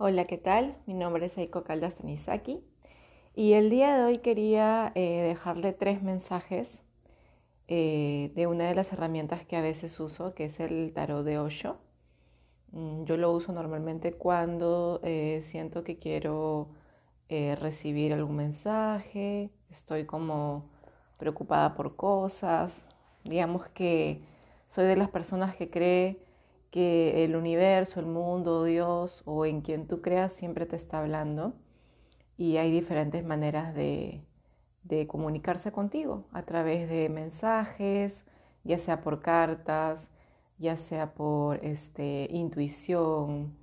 Hola, ¿qué tal? Mi nombre es Eiko Caldas Tanizaki y el día de hoy quería eh, dejarle tres mensajes eh, de una de las herramientas que a veces uso, que es el tarot de Osho. Mm, yo lo uso normalmente cuando eh, siento que quiero recibir algún mensaje, estoy como preocupada por cosas, digamos que soy de las personas que cree que el universo, el mundo, Dios o en quien tú creas siempre te está hablando y hay diferentes maneras de, comunicarse contigo a través de mensajes, ya sea por cartas, ya sea por este, intuición,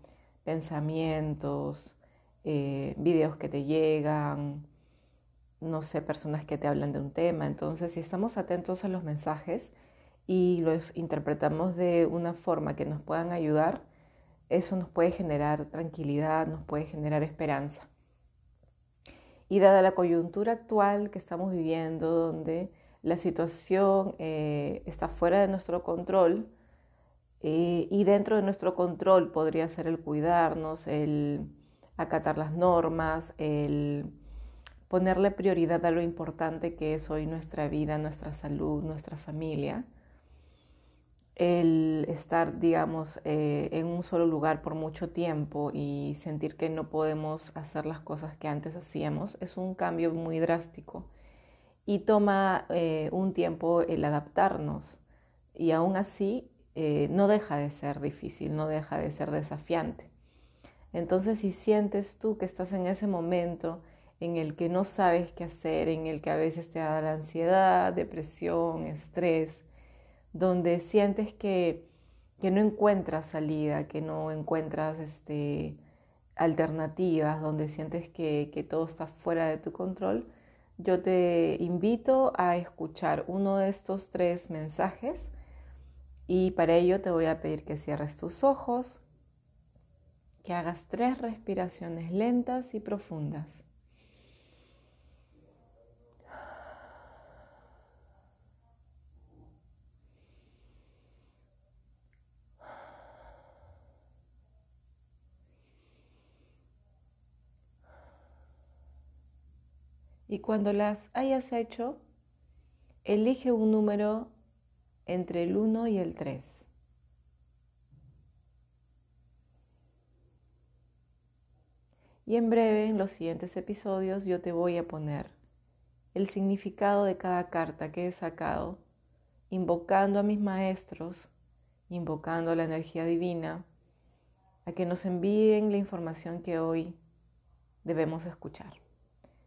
pensamientos, eh, videos que te llegan, no sé, personas que te hablan de un tema. Entonces, si estamos atentos a los mensajes, y los interpretamos de una forma que nos puedan ayudar, eso nos puede generar tranquilidad, nos puede generar esperanza. Y dada la coyuntura actual que estamos viviendo, donde la situación eh, está fuera de nuestro control, eh, y dentro de nuestro control podría ser el cuidarnos, el acatar las normas, el ponerle prioridad a lo importante que es hoy nuestra vida, nuestra salud, nuestra familia el estar, digamos, eh, en un solo lugar por mucho tiempo y sentir que no podemos hacer las cosas que antes hacíamos es un cambio muy drástico y toma eh, un tiempo el adaptarnos y aún así eh, no deja de ser difícil, no deja de ser desafiante. Entonces si sientes tú que estás en ese momento en el que no sabes qué hacer, en el que a veces te da la ansiedad, depresión, estrés, donde sientes que, no encuentras salida, que no encuentras este, alternativas, donde sientes que, que todo está fuera de tu control, yo te invito a escuchar uno de estos tres mensajes y para ello te voy a pedir que cierres tus ojos, que hagas tres respiraciones lentas y profundas. Y cuando las hayas hecho, elige un número entre el 1 y el 3. Y en breve, en los siguientes episodios, yo te voy a poner el significado de cada carta que he sacado, invocando a mis maestros, invocando a la energía divina, a que nos envíen la información que hoy debemos escuchar.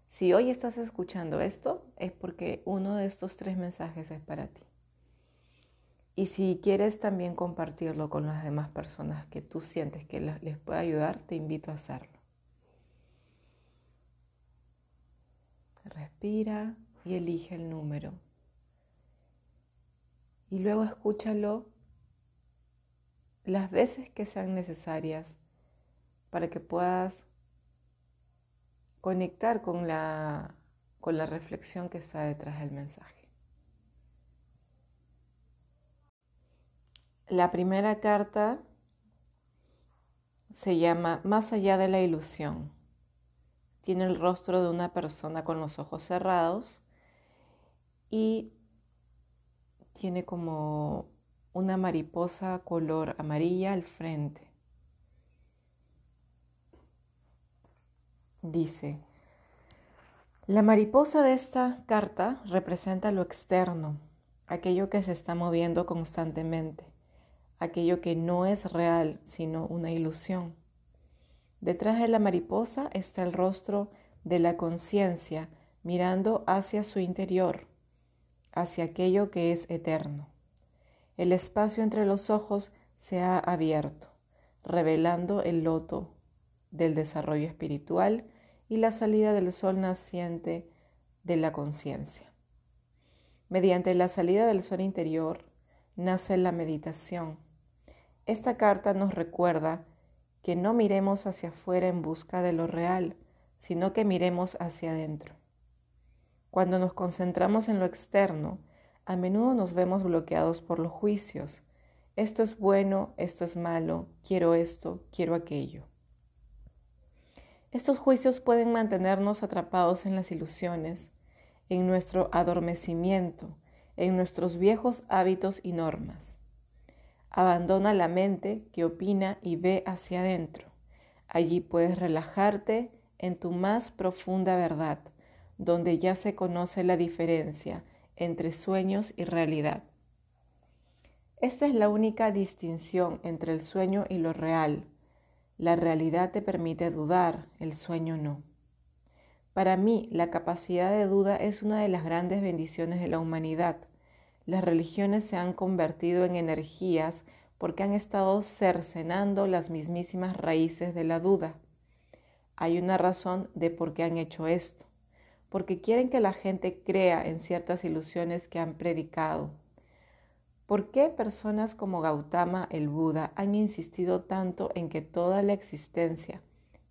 Si hoy estás escuchando esto, es porque uno de estos tres mensajes es para ti. Y si quieres también compartirlo con las demás personas que tú sientes que les puede ayudar, te invito a hacerlo. Respira y elige el número. Y luego escúchalo las veces que sean necesarias para que puedas conectar con la, con la reflexión que está detrás del mensaje. La primera carta se llama Más allá de la ilusión. Tiene el rostro de una persona con los ojos cerrados y tiene como una mariposa color amarilla al frente. Dice, la mariposa de esta carta representa lo externo, aquello que se está moviendo constantemente, aquello que no es real, sino una ilusión. Detrás de la mariposa está el rostro de la conciencia mirando hacia su interior, hacia aquello que es eterno. El espacio entre los ojos se ha abierto, revelando el loto del desarrollo espiritual y la salida del sol naciente de la conciencia. Mediante la salida del sol interior nace la meditación. Esta carta nos recuerda que no miremos hacia afuera en busca de lo real, sino que miremos hacia adentro. Cuando nos concentramos en lo externo, a menudo nos vemos bloqueados por los juicios. Esto es bueno, esto es malo, quiero esto, quiero aquello. Estos juicios pueden mantenernos atrapados en las ilusiones, en nuestro adormecimiento, en nuestros viejos hábitos y normas. Abandona la mente que opina y ve hacia adentro. Allí puedes relajarte en tu más profunda verdad, donde ya se conoce la diferencia entre sueños y realidad. Esta es la única distinción entre el sueño y lo real. La realidad te permite dudar, el sueño no. Para mí, la capacidad de duda es una de las grandes bendiciones de la humanidad. Las religiones se han convertido en energías porque han estado cercenando las mismísimas raíces de la duda. Hay una razón de por qué han hecho esto, porque quieren que la gente crea en ciertas ilusiones que han predicado. ¿Por qué personas como Gautama el Buda han insistido tanto en que toda la existencia,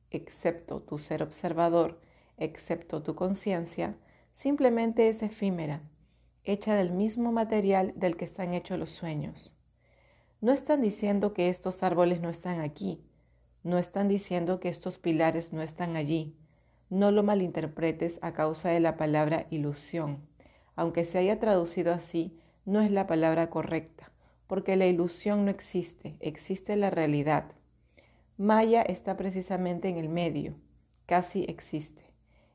excepto tu ser observador, excepto tu conciencia, simplemente es efímera, hecha del mismo material del que están hechos los sueños? No están diciendo que estos árboles no están aquí, no están diciendo que estos pilares no están allí. No lo malinterpretes a causa de la palabra ilusión. Aunque se haya traducido así, no es la palabra correcta, porque la ilusión no existe, existe la realidad. Maya está precisamente en el medio, casi existe.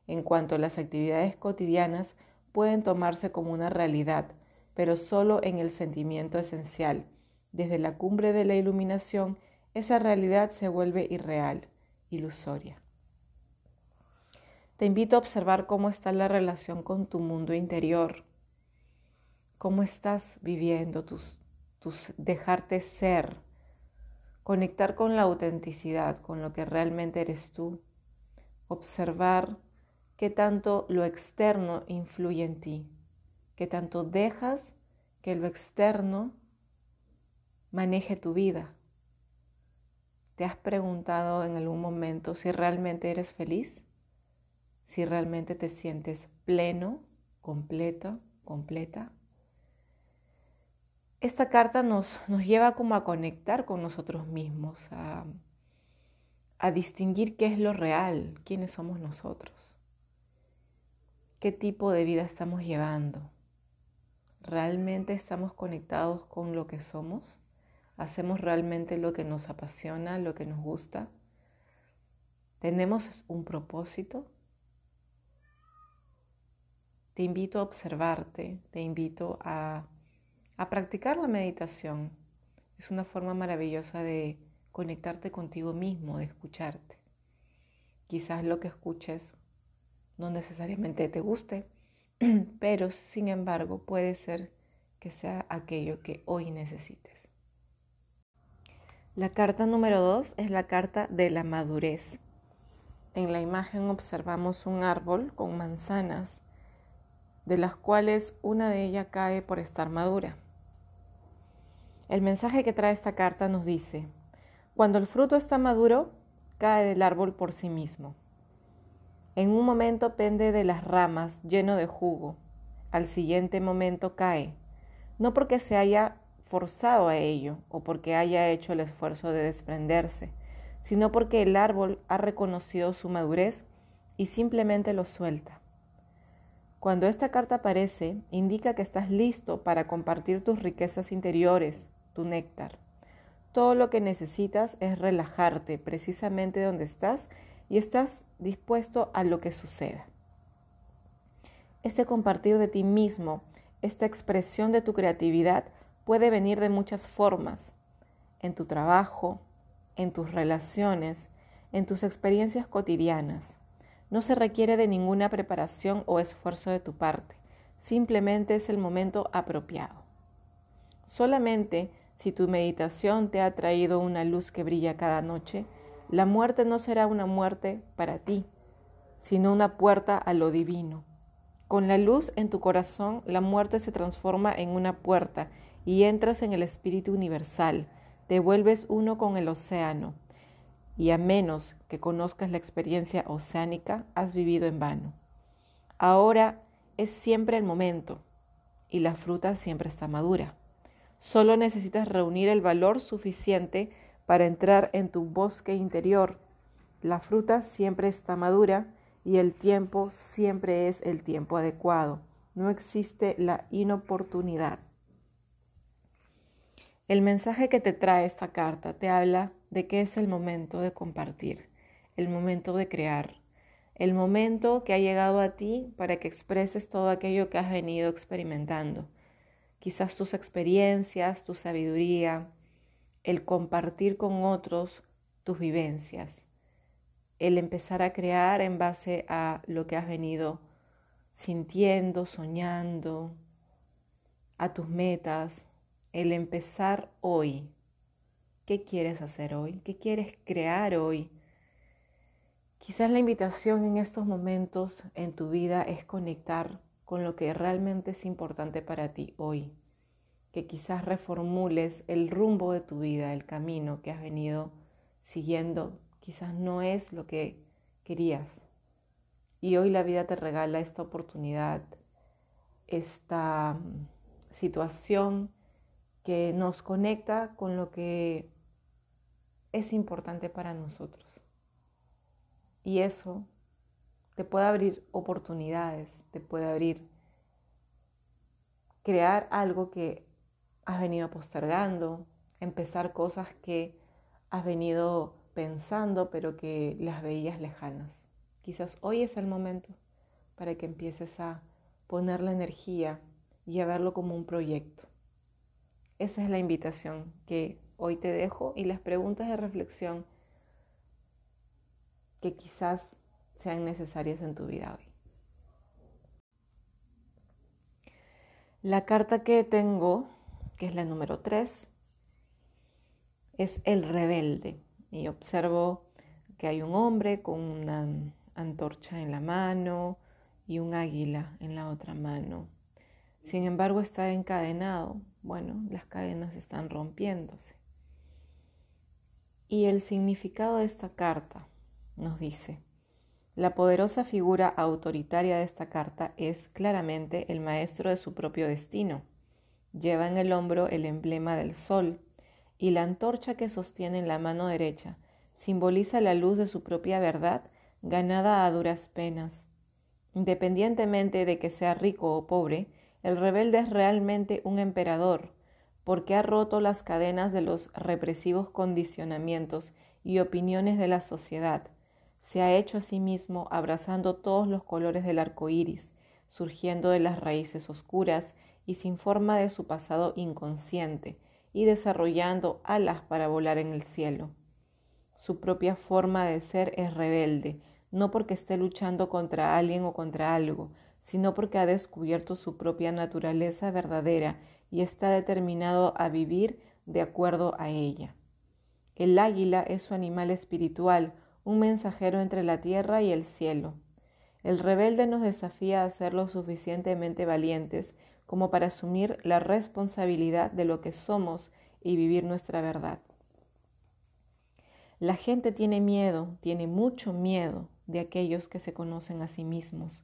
En cuanto a las actividades cotidianas, pueden tomarse como una realidad, pero solo en el sentimiento esencial, desde la cumbre de la iluminación, esa realidad se vuelve irreal, ilusoria. Te invito a observar cómo está la relación con tu mundo interior, cómo estás viviendo tus, tus dejarte ser, conectar con la autenticidad, con lo que realmente eres tú, observar qué tanto lo externo influye en ti, qué tanto dejas que lo externo maneje tu vida. ¿Te has preguntado en algún momento si realmente eres feliz? ¿Si realmente te sientes pleno, completo, completa? Esta carta nos, nos lleva como a conectar con nosotros mismos, a, a distinguir qué es lo real, quiénes somos nosotros, qué tipo de vida estamos llevando. ¿Realmente estamos conectados con lo que somos? hacemos realmente lo que nos apasiona, lo que nos gusta. Tenemos un propósito. Te invito a observarte, te invito a, a practicar la meditación. Es una forma maravillosa de conectarte contigo mismo, de escucharte. Quizás lo que escuches no necesariamente te guste, pero sin embargo puede ser que sea aquello que hoy necesites. La carta número dos es la carta de la madurez. En la imagen observamos un árbol con manzanas, de las cuales una de ellas cae por estar madura. El mensaje que trae esta carta nos dice, cuando el fruto está maduro, cae del árbol por sí mismo. En un momento pende de las ramas lleno de jugo, al siguiente momento cae, no porque se haya forzado a ello o porque haya hecho el esfuerzo de desprenderse, sino porque el árbol ha reconocido su madurez y simplemente lo suelta. Cuando esta carta aparece, indica que estás listo para compartir tus riquezas interiores, tu néctar. Todo lo que necesitas es relajarte precisamente donde estás y estás dispuesto a lo que suceda. Este compartir de ti mismo, esta expresión de tu creatividad, puede venir de muchas formas, en tu trabajo, en tus relaciones, en tus experiencias cotidianas. No se requiere de ninguna preparación o esfuerzo de tu parte, simplemente es el momento apropiado. Solamente si tu meditación te ha traído una luz que brilla cada noche, la muerte no será una muerte para ti, sino una puerta a lo divino. Con la luz en tu corazón, la muerte se transforma en una puerta y entras en el Espíritu Universal, te vuelves uno con el océano, y a menos que conozcas la experiencia oceánica, has vivido en vano. Ahora es siempre el momento, y la fruta siempre está madura. Solo necesitas reunir el valor suficiente para entrar en tu bosque interior La fruta siempre está madura y el tiempo siempre es el tiempo adecuado. No existe la inoportunidad. El mensaje que te trae esta carta te habla de que es el momento de compartir, el momento de crear, el momento que ha llegado a ti para que expreses todo aquello que has venido experimentando. Quizás tus experiencias, tu sabiduría, el compartir con otros tus vivencias, el empezar a crear en base a lo que has venido sintiendo, soñando, a tus metas, el empezar hoy. ¿Qué quieres hacer hoy? ¿Qué quieres crear hoy? Quizás la invitación en estos momentos en tu vida es conectar con lo que realmente es importante para ti hoy. Que quizás reformules el rumbo de tu vida, el camino que has venido siguiendo. Quizás no es lo que querías. Y hoy la vida te regala esta oportunidad, esta mm, situación que nos conecta con lo que es importante para nosotros. Y eso te puede abrir oportunidades, te puede abrir crear algo que has venido postergando, empezar cosas que has venido pensando pero que las veías lejanas. Quizás hoy es el momento para que empieces a poner la energía y a verlo como un proyecto. Esa es la invitación que hoy te dejo y las preguntas de reflexión que quizás sean necesarias en tu vida hoy. La carta que tengo, que es la número 3, es el rebelde. Y observo que hay un hombre con una antorcha en la mano y un águila en la otra mano. Sin embargo, está encadenado. Bueno, las cadenas están rompiéndose. Y el significado de esta carta nos dice, la poderosa figura autoritaria de esta carta es claramente el maestro de su propio destino. Lleva en el hombro el emblema del sol y la antorcha que sostiene en la mano derecha simboliza la luz de su propia verdad ganada a duras penas. Independientemente de que sea rico o pobre, el rebelde es realmente un emperador, porque ha roto las cadenas de los represivos condicionamientos y opiniones de la sociedad. Se ha hecho a sí mismo abrazando todos los colores del arco iris, surgiendo de las raíces oscuras y sin forma de su pasado inconsciente, y desarrollando alas para volar en el cielo. Su propia forma de ser es rebelde, no porque esté luchando contra alguien o contra algo, sino porque ha descubierto su propia naturaleza verdadera y está determinado a vivir de acuerdo a ella. El águila es su animal espiritual, un mensajero entre la tierra y el cielo. El rebelde nos desafía a ser lo suficientemente valientes como para asumir la responsabilidad de lo que somos y vivir nuestra verdad. La gente tiene miedo, tiene mucho miedo de aquellos que se conocen a sí mismos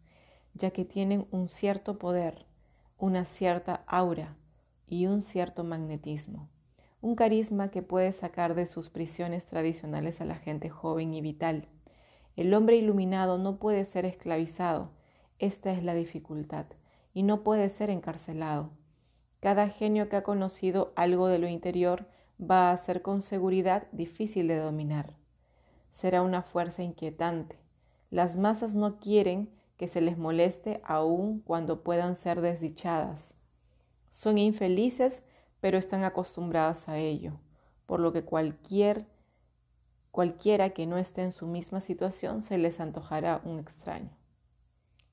ya que tienen un cierto poder, una cierta aura y un cierto magnetismo, un carisma que puede sacar de sus prisiones tradicionales a la gente joven y vital. El hombre iluminado no puede ser esclavizado, esta es la dificultad, y no puede ser encarcelado. Cada genio que ha conocido algo de lo interior va a ser con seguridad difícil de dominar. Será una fuerza inquietante. Las masas no quieren que se les moleste aun cuando puedan ser desdichadas. Son infelices, pero están acostumbradas a ello, por lo que cualquier cualquiera que no esté en su misma situación se les antojará un extraño.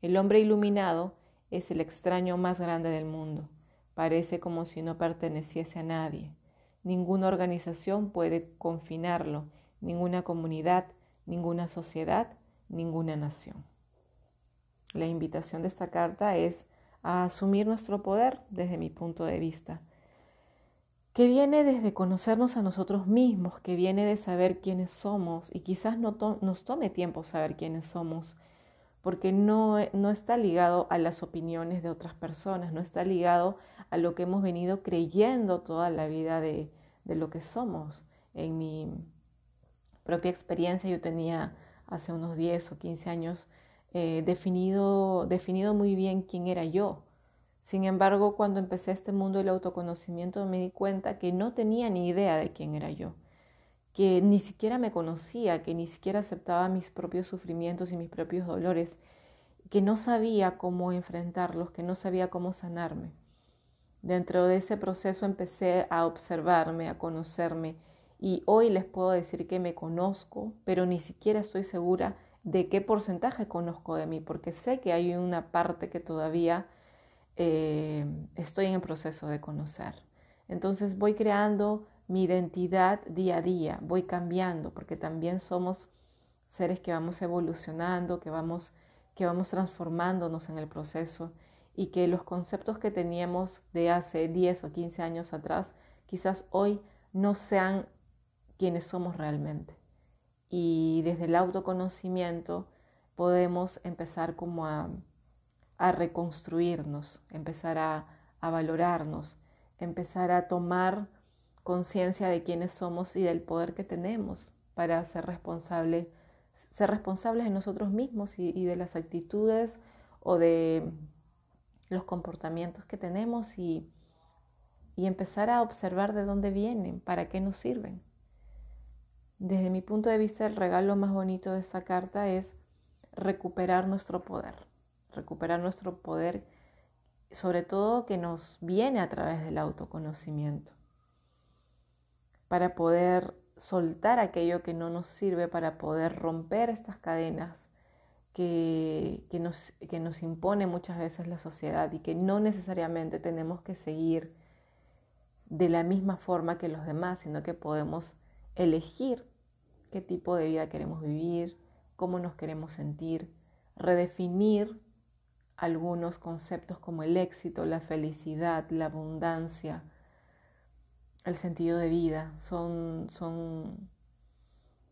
El hombre iluminado es el extraño más grande del mundo. Parece como si no perteneciese a nadie. Ninguna organización puede confinarlo, ninguna comunidad, ninguna sociedad, ninguna nación. La invitación de esta carta es a asumir nuestro poder desde mi punto de vista, que viene desde conocernos a nosotros mismos, que viene de saber quiénes somos y quizás no nos tome tiempo saber quiénes somos, porque no, no está ligado a las opiniones de otras personas, no está ligado a lo que hemos venido creyendo toda la vida de, de lo que somos. En mi propia experiencia, yo tenía hace unos 10 o 15 años eh, definido, definido muy bien quién era yo. Sin embargo, cuando empecé este mundo del autoconocimiento me di cuenta que no tenía ni idea de quién era yo, que ni siquiera me conocía, que ni siquiera aceptaba mis propios sufrimientos y mis propios dolores, que no sabía cómo enfrentarlos, que no sabía cómo sanarme. Dentro de ese proceso empecé a observarme, a conocerme y hoy les puedo decir que me conozco, pero ni siquiera estoy segura de qué porcentaje conozco de mí, porque sé que hay una parte que todavía eh, estoy en el proceso de conocer. Entonces voy creando mi identidad día a día, voy cambiando, porque también somos seres que vamos evolucionando, que vamos, que vamos transformándonos en el proceso y que los conceptos que teníamos de hace 10 o 15 años atrás quizás hoy no sean quienes somos realmente. Y desde el autoconocimiento podemos empezar como a, reconstruirnos, empezar a, valorarnos, empezar a tomar conciencia de quiénes somos y del poder que tenemos para ser responsables, ser responsables de nosotros mismos y de las actitudes o de los comportamientos que tenemos y empezar a observar de dónde vienen, para qué nos sirven. Desde mi punto de vista, el regalo más bonito de esta carta es recuperar nuestro poder, recuperar nuestro poder, sobre todo que nos viene a través del autoconocimiento, para poder soltar aquello que no nos sirve, para poder romper estas cadenas que, nos, que nos impone muchas veces la sociedad y que no necesariamente tenemos que seguir de la misma forma que los demás, sino que podemos elegir qué tipo de vida queremos vivir, cómo nos queremos sentir, redefinir algunos conceptos como el éxito, la felicidad, la abundancia, el sentido de vida. Son, son,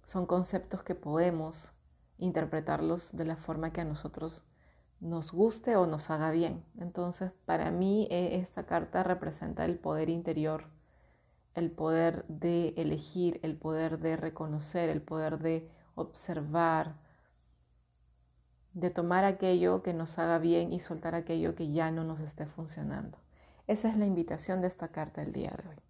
son conceptos que podemos interpretarlos de la forma que a nosotros nos guste o nos haga bien. Entonces, para mí e, esta carta representa el poder interior, el poder de elegir, el poder de reconocer, el poder de observar, de tomar aquello que nos haga bien y soltar aquello que ya no nos esté funcionando. Esa es la invitación de esta carta el día de hoy.